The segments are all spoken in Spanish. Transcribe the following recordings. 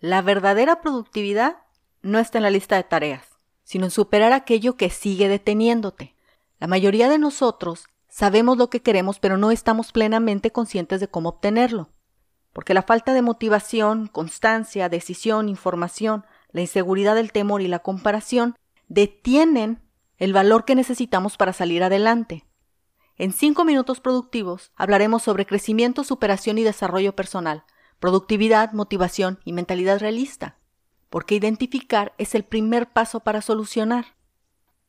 La verdadera productividad no está en la lista de tareas, sino en superar aquello que sigue deteniéndote. La mayoría de nosotros sabemos lo que queremos, pero no estamos plenamente conscientes de cómo obtenerlo. Porque la falta de motivación, constancia, decisión, información, la inseguridad del temor y la comparación detienen el valor que necesitamos para salir adelante. En cinco minutos productivos hablaremos sobre crecimiento, superación y desarrollo personal, productividad, motivación y mentalidad realista, porque identificar es el primer paso para solucionar.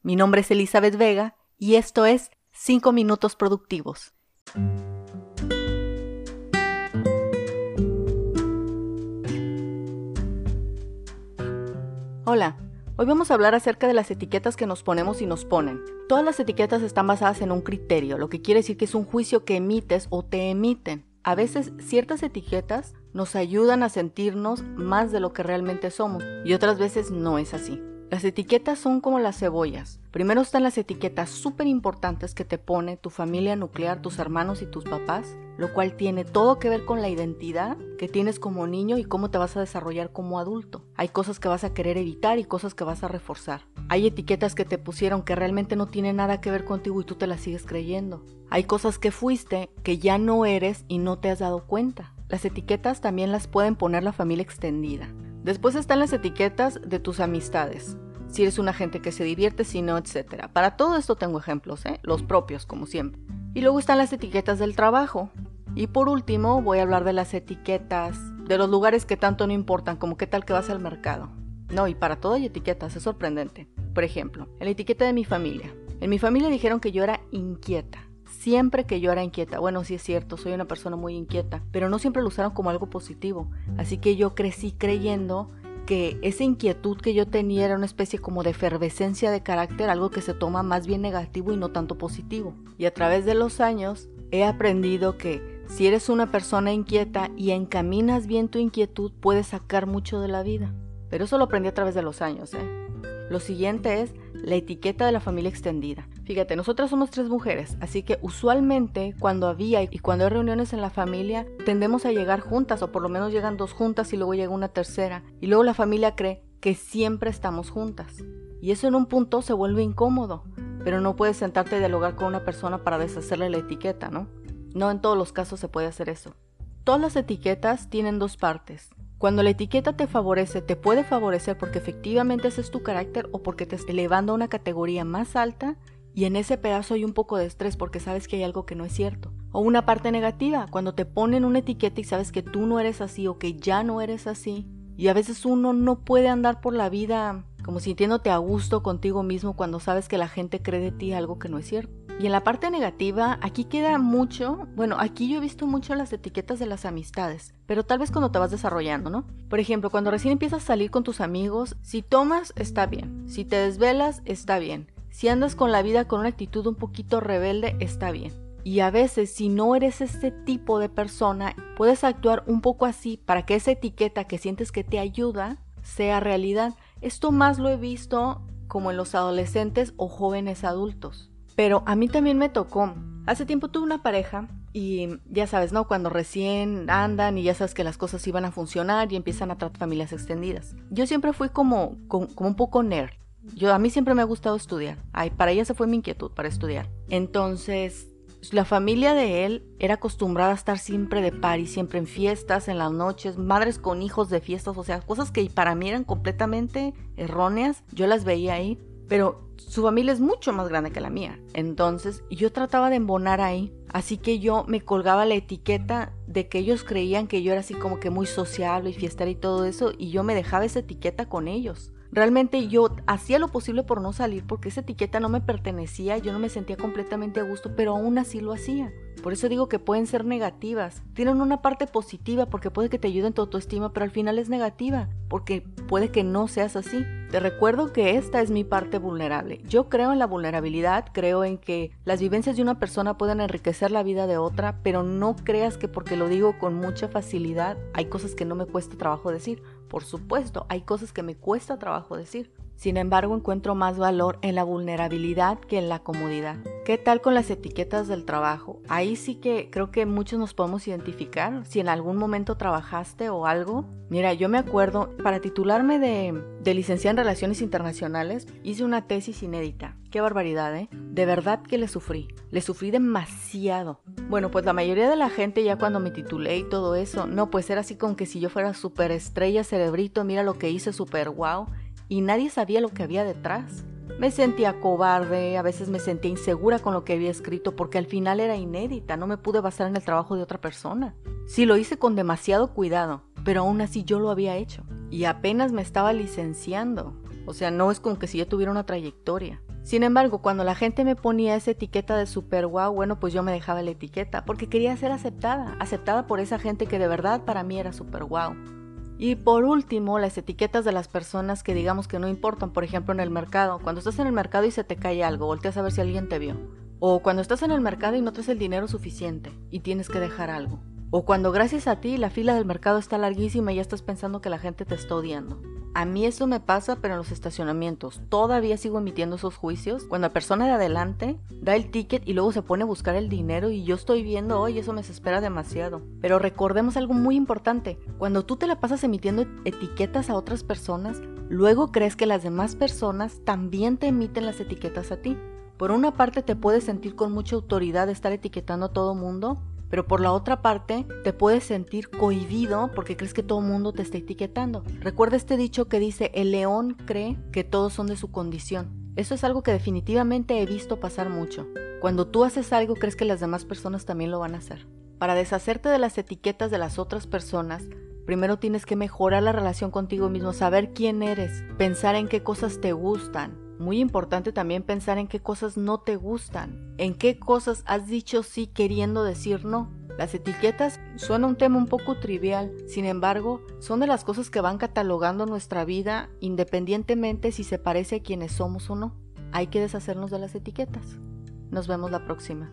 Mi nombre es Elizabeth Vega y esto es 5 minutos productivos. Hola, hoy vamos a hablar acerca de las etiquetas que nos ponemos y nos ponen. Todas las etiquetas están basadas en un criterio, lo que quiere decir que es un juicio que emites o te emiten. A veces ciertas etiquetas nos ayudan a sentirnos más de lo que realmente somos y otras veces no es así. Las etiquetas son como las cebollas. Primero están las etiquetas súper importantes que te pone tu familia nuclear, tus hermanos y tus papás, lo cual tiene todo que ver con la identidad que tienes como niño y cómo te vas a desarrollar como adulto. Hay cosas que vas a querer evitar y cosas que vas a reforzar. Hay etiquetas que te pusieron que realmente no tienen nada que ver contigo y tú te las sigues creyendo. Hay cosas que fuiste que ya no eres y no te has dado cuenta. Las etiquetas también las pueden poner la familia extendida. Después están las etiquetas de tus amistades. Si eres una gente que se divierte, si no, etc. Para todo esto tengo ejemplos, ¿eh? los propios, como siempre. Y luego están las etiquetas del trabajo. Y por último, voy a hablar de las etiquetas de los lugares que tanto no importan, como qué tal que vas al mercado. No, y para todo hay etiquetas, es sorprendente. Por ejemplo, la etiqueta de mi familia. En mi familia dijeron que yo era inquieta siempre que yo era inquieta. Bueno, sí es cierto, soy una persona muy inquieta, pero no siempre lo usaron como algo positivo. Así que yo crecí creyendo que esa inquietud que yo tenía era una especie como de efervescencia de carácter, algo que se toma más bien negativo y no tanto positivo. Y a través de los años he aprendido que si eres una persona inquieta y encaminas bien tu inquietud, puedes sacar mucho de la vida. Pero eso lo aprendí a través de los años, ¿eh? Lo siguiente es la etiqueta de la familia extendida. Fíjate, nosotras somos tres mujeres, así que usualmente cuando había y cuando hay reuniones en la familia, tendemos a llegar juntas, o por lo menos llegan dos juntas y luego llega una tercera, y luego la familia cree que siempre estamos juntas. Y eso en un punto se vuelve incómodo, pero no puedes sentarte a dialogar con una persona para deshacerle la etiqueta, ¿no? No en todos los casos se puede hacer eso. Todas las etiquetas tienen dos partes. Cuando la etiqueta te favorece, te puede favorecer porque efectivamente ese es tu carácter o porque te está elevando a una categoría más alta y en ese pedazo hay un poco de estrés porque sabes que hay algo que no es cierto. O una parte negativa, cuando te ponen una etiqueta y sabes que tú no eres así o que ya no eres así. Y a veces uno no puede andar por la vida como sintiéndote a gusto contigo mismo cuando sabes que la gente cree de ti algo que no es cierto. Y en la parte negativa, aquí queda mucho, bueno, aquí yo he visto mucho las etiquetas de las amistades, pero tal vez cuando te vas desarrollando, ¿no? Por ejemplo, cuando recién empiezas a salir con tus amigos, si tomas, está bien, si te desvelas, está bien, si andas con la vida con una actitud un poquito rebelde, está bien. Y a veces, si no eres este tipo de persona, puedes actuar un poco así para que esa etiqueta que sientes que te ayuda sea realidad. Esto más lo he visto como en los adolescentes o jóvenes adultos. Pero a mí también me tocó. Hace tiempo tuve una pareja y ya sabes, ¿no? Cuando recién andan y ya sabes que las cosas iban a funcionar y empiezan a tratar familias extendidas. Yo siempre fui como, como, un poco nerd. Yo, a mí siempre me ha gustado estudiar. Ay, para ella se fue mi inquietud, para estudiar. Entonces, la familia de él era acostumbrada a estar siempre de par y siempre en fiestas, en las noches, madres con hijos de fiestas, o sea, cosas que para mí eran completamente erróneas. Yo las veía ahí, pero su familia es mucho más grande que la mía. Entonces, yo trataba de embonar ahí. Así que yo me colgaba la etiqueta de que ellos creían que yo era así como que muy sociable y fiestera y todo eso, y yo me dejaba esa etiqueta con ellos. Realmente yo hacía lo posible por no salir porque esa etiqueta no me pertenecía, yo no me sentía completamente a gusto, pero aún así lo hacía. Por eso digo que pueden ser negativas. Tienen una parte positiva porque puede que te ayuden tu autoestima, pero al final es negativa porque puede que no seas así. Te recuerdo que esta es mi parte vulnerable. Yo creo en la vulnerabilidad, creo en que las vivencias de una persona pueden enriquecer la vida de otra, pero no creas que porque lo digo con mucha facilidad hay cosas que no me cuesta trabajo decir. Por supuesto, hay cosas que me cuesta trabajo decir. Sin embargo, encuentro más valor en la vulnerabilidad que en la comodidad. ¿Qué tal con las etiquetas del trabajo? Ahí sí que creo que muchos nos podemos identificar. Si en algún momento trabajaste o algo. Mira, yo me acuerdo, para titularme de, de licenciada en Relaciones Internacionales, hice una tesis inédita. Qué barbaridad, ¿eh? De verdad que le sufrí. Le sufrí demasiado. Bueno, pues la mayoría de la gente ya cuando me titulé y todo eso, no, pues era así como que si yo fuera súper estrella cerebrito, mira lo que hice, súper guau y nadie sabía lo que había detrás. Me sentía cobarde, a veces me sentía insegura con lo que había escrito porque al final era inédita, no me pude basar en el trabajo de otra persona. Sí, lo hice con demasiado cuidado, pero aún así yo lo había hecho. Y apenas me estaba licenciando. O sea, no es como que si yo tuviera una trayectoria. Sin embargo, cuando la gente me ponía esa etiqueta de super wow, bueno, pues yo me dejaba la etiqueta porque quería ser aceptada, aceptada por esa gente que de verdad para mí era super wow. Y por último, las etiquetas de las personas que digamos que no importan, por ejemplo en el mercado. Cuando estás en el mercado y se te cae algo, volteas a ver si alguien te vio. O cuando estás en el mercado y no traes el dinero suficiente y tienes que dejar algo. O cuando gracias a ti la fila del mercado está larguísima y ya estás pensando que la gente te está odiando. A mí eso me pasa, pero en los estacionamientos. Todavía sigo emitiendo esos juicios. Cuando la persona de adelante da el ticket y luego se pone a buscar el dinero y yo estoy viendo, oye, eso me desespera demasiado. Pero recordemos algo muy importante. Cuando tú te la pasas emitiendo etiquetas a otras personas, luego crees que las demás personas también te emiten las etiquetas a ti. Por una parte te puedes sentir con mucha autoridad de estar etiquetando a todo mundo, pero por la otra parte te puedes sentir cohibido porque crees que todo el mundo te está etiquetando. Recuerda este dicho que dice, el león cree que todos son de su condición. Eso es algo que definitivamente he visto pasar mucho. Cuando tú haces algo crees que las demás personas también lo van a hacer. Para deshacerte de las etiquetas de las otras personas, primero tienes que mejorar la relación contigo mismo, saber quién eres, pensar en qué cosas te gustan, muy importante también pensar en qué cosas no te gustan, en qué cosas has dicho sí queriendo decir no. Las etiquetas suena un tema un poco trivial, sin embargo, son de las cosas que van catalogando nuestra vida independientemente si se parece a quienes somos o no. Hay que deshacernos de las etiquetas. Nos vemos la próxima.